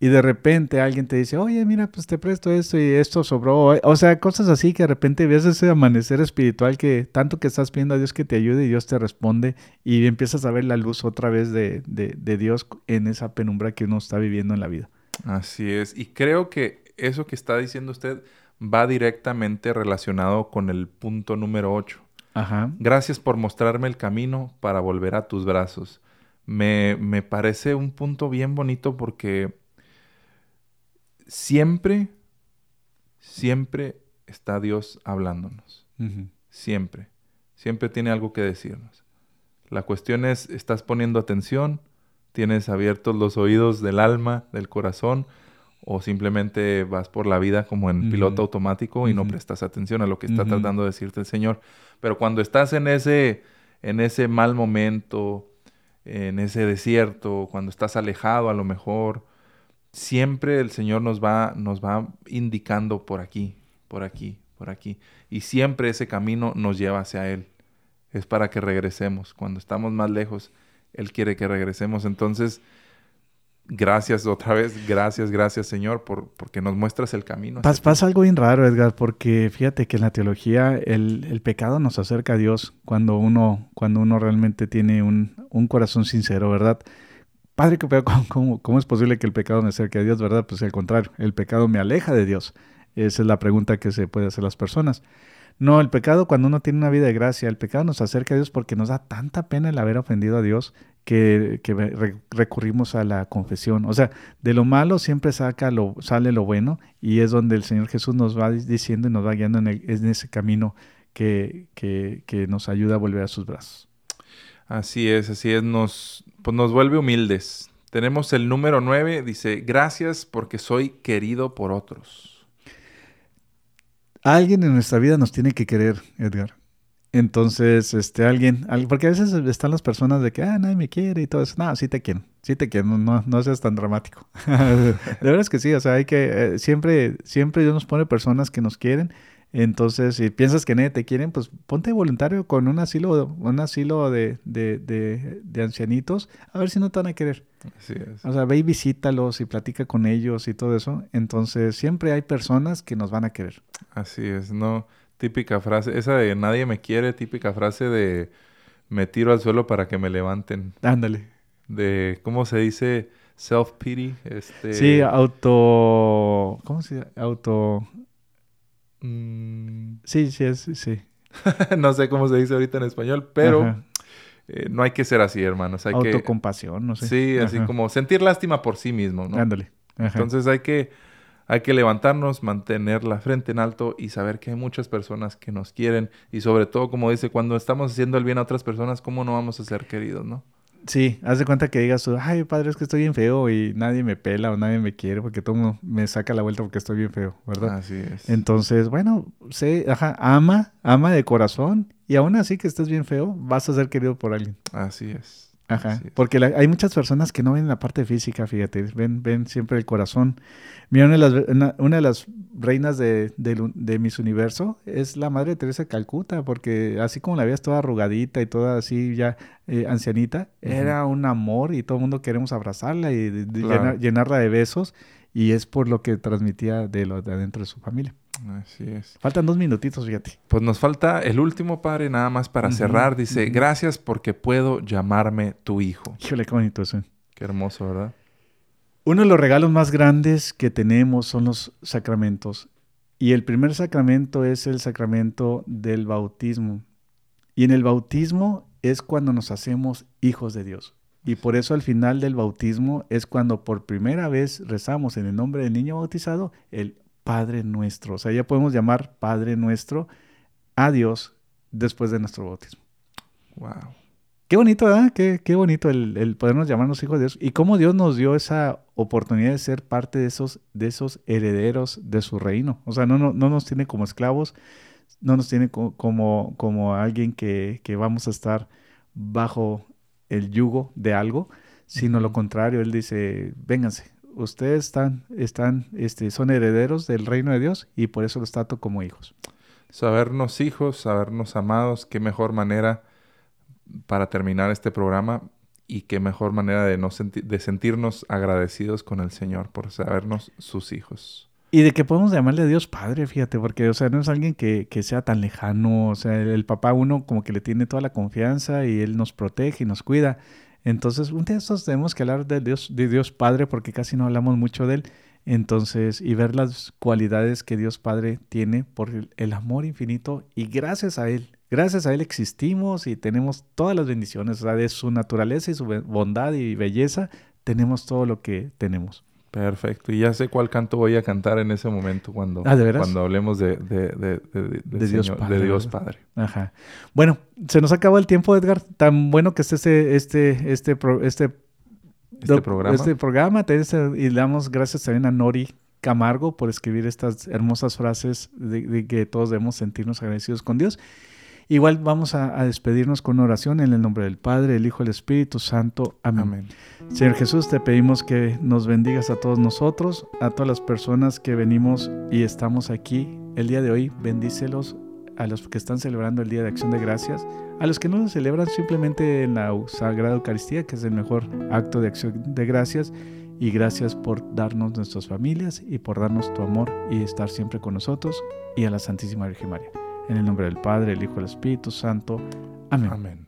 y de repente alguien te dice, oye, mira, pues te presto esto y esto sobró. O sea, cosas así que de repente ves ese amanecer espiritual que tanto que estás pidiendo a Dios que te ayude y Dios te responde y empiezas a ver la luz otra vez de, de, Dios en esa penumbra que uno está viviendo en la vida. Así es. Y creo que eso que está diciendo usted va directamente relacionado con el punto número 8. Ajá. Gracias por mostrarme el camino para volver a tus brazos. Me, me parece un punto bien bonito porque siempre, siempre está Dios hablándonos. Siempre. Siempre tiene algo que decirnos. La cuestión es, ¿estás poniendo atención? ¿Tienes abiertos los oídos del alma, del corazón? ¿O simplemente vas por la vida como en piloto automático y no prestas atención a lo que está tratando de decirte el Señor? Pero cuando estás en ese, en ese mal momento, en ese desierto, cuando estás alejado a lo mejor, siempre el Señor nos va, nos va indicando por aquí, por aquí, por aquí. Y siempre ese camino nos lleva hacia Él. Es para que regresemos. Cuando estamos más lejos, Él quiere que regresemos. Entonces, gracias otra vez, gracias, gracias Señor, por, porque nos muestras el camino. pasa algo bien raro, Edgar, porque fíjate que en la teología el, pecado nos acerca a Dios cuando uno, cuando uno realmente tiene un, un corazón sincero, ¿verdad? Padre, ¿cómo, ¿cómo, es posible que el pecado me acerque a Dios, verdad? Pues al contrario, el pecado me aleja de Dios. Esa es la pregunta que se puede hacer las personas. No, el pecado cuando uno tiene una vida de gracia, el pecado nos acerca a Dios porque nos da tanta pena el haber ofendido a Dios que, recurrimos a la confesión. O sea, de lo malo siempre saca lo, sale lo bueno y es donde el Señor Jesús nos va diciendo y nos va guiando en, en ese camino que, que nos ayuda a volver a sus brazos. Así es, así es, nos, pues nos vuelve humildes. Tenemos el número 9, dice, gracias porque soy querido por otros. Alguien en nuestra vida nos tiene que querer, Edgar. Entonces, este, alguien, porque a veces están las personas de que, ah, nadie me quiere y todo eso. No, sí te quieren, sí te quieren, no, no, seas tan dramático. de verdad es que sí, o sea, hay que, eh, siempre, siempre Dios nos pone personas que nos quieren entonces, si piensas que nadie te quieren, pues ponte voluntario con un asilo, un asilo de, de, de, ancianitos, a ver si no te van a querer. Así es. O sea, ve y visítalos y platica con ellos y todo eso. Entonces, siempre hay personas que nos van a querer. Así es, ¿no? Típica frase, esa de nadie me quiere, típica frase de me tiro al suelo para que me levanten. Ándale. De, ¿cómo se dice? Self-pity. Este... Sí, auto... ¿Cómo se dice? Auto... Mm. Sí, sí, sí. sí. no sé cómo se dice ahorita en español, pero eh, no hay que ser así, hermanos. Hay Autocompasión, no sé. Sí, así como sentir lástima por sí mismo, ¿no? Ándale. Entonces hay que, hay que levantarnos, mantener la frente en alto y saber que hay muchas personas que nos quieren y sobre todo, como dice, cuando estamos haciendo el bien a otras personas, ¿cómo no vamos a ser queridos, no? Sí, haz de cuenta que digas, ay, padre, es que estoy bien feo y nadie me pela o nadie me quiere porque todo mundo me saca la vuelta porque estoy bien feo, ¿verdad? Así es. Entonces, bueno, sé, ajá, ama, ama de corazón y aún así que estés bien feo, vas a ser querido por alguien. Así es. Ajá, porque hay muchas personas que no ven la parte física, fíjate, ven, ven siempre el corazón. Mira, una de las, una, de las reinas de, de, Miss Universo es la Madre Teresa de Calcuta, porque así como la veías toda arrugadita y toda así ya eh, ancianita, era un amor y todo el mundo queremos abrazarla y llenarla de besos y es por lo que transmitía de, lo, de adentro de su familia. Así es. Faltan dos minutitos, fíjate. Pues nos falta el último, padre, nada más para cerrar. Dice, gracias porque puedo llamarme tu hijo. Híjole, qué bonito eso. Qué hermoso, ¿verdad? Uno de los regalos más grandes que tenemos son los sacramentos. Y el primer sacramento es el sacramento del bautismo. Y en el bautismo es cuando nos hacemos hijos de Dios. Y por eso al final del bautismo es cuando por primera vez rezamos en el nombre del niño bautizado el Padre nuestro. O sea, ya podemos llamar Padre nuestro a Dios después de nuestro bautismo. Wow. Qué bonito, ¿verdad? Qué, qué bonito el, el, podernos llamarnos hijos de Dios. Y cómo Dios nos dio esa oportunidad de ser parte de esos, de esos herederos de su reino. O sea, no, no, no nos tiene como esclavos, no nos tiene como, como, alguien que, que, vamos a estar bajo el yugo de algo, sino lo contrario. Él dice, vénganse, ustedes están, están, este, son herederos del reino de Dios y por eso los trato como hijos. Sabernos hijos, sabernos amados, qué mejor manera para terminar este programa y qué mejor manera de, no de sentirnos agradecidos con el Señor por sabernos sus hijos. Y de que podemos llamarle a Dios Padre, fíjate, porque, o sea, no es alguien que, que sea tan lejano, o sea, el, el, papá uno como que le tiene toda la confianza y él nos protege y nos cuida, entonces, un día de estos tenemos que hablar de Dios, de Dios Padre, porque casi no hablamos mucho de Él. Entonces, y ver las cualidades que Dios Padre tiene por el, amor infinito y gracias a Él, gracias a Él existimos y tenemos todas las bendiciones, de su naturaleza y su bondad y belleza, tenemos todo lo que tenemos. Perfecto. Y ya sé cuál canto voy a cantar en ese momento cuando, Ah, ¿de cuando hablemos de, de, de, de- De Dios Señor- Padre, de Dios. Padre. Ajá. Bueno, se nos acabó el tiempo, Edgar. Tan bueno que esté este, este, este, pro- este, Este programa. Este programa. Este- y le damos gracias también a Nori Camargo por escribir estas hermosas frases de, de que todos debemos sentirnos agradecidos con Dios. Igual vamos a, a despedirnos con una oración en el nombre del Padre, el Hijo y el Espíritu Santo. Amén. Amén. Señor Jesús, te pedimos que nos bendigas a todos nosotros, a todas las personas que venimos y estamos aquí el día de hoy. Bendícelos a los que están celebrando el Día de Acción de Gracias, a los que no lo celebran simplemente en la Sagrada Eucaristía, que es el mejor acto de acción de gracias. Y gracias por darnos nuestras familias y por darnos tu amor y estar siempre con nosotros y a la Santísima Virgen María. En el nombre del Padre, el Hijo y el Espíritu Santo. Amén. Amén.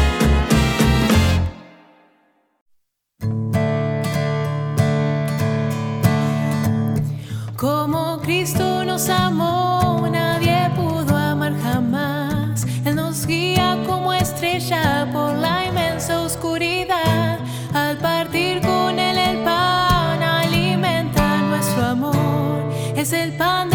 Por la inmensa oscuridad. Al partir con Él el pan, alimenta nuestro amor. Es el pan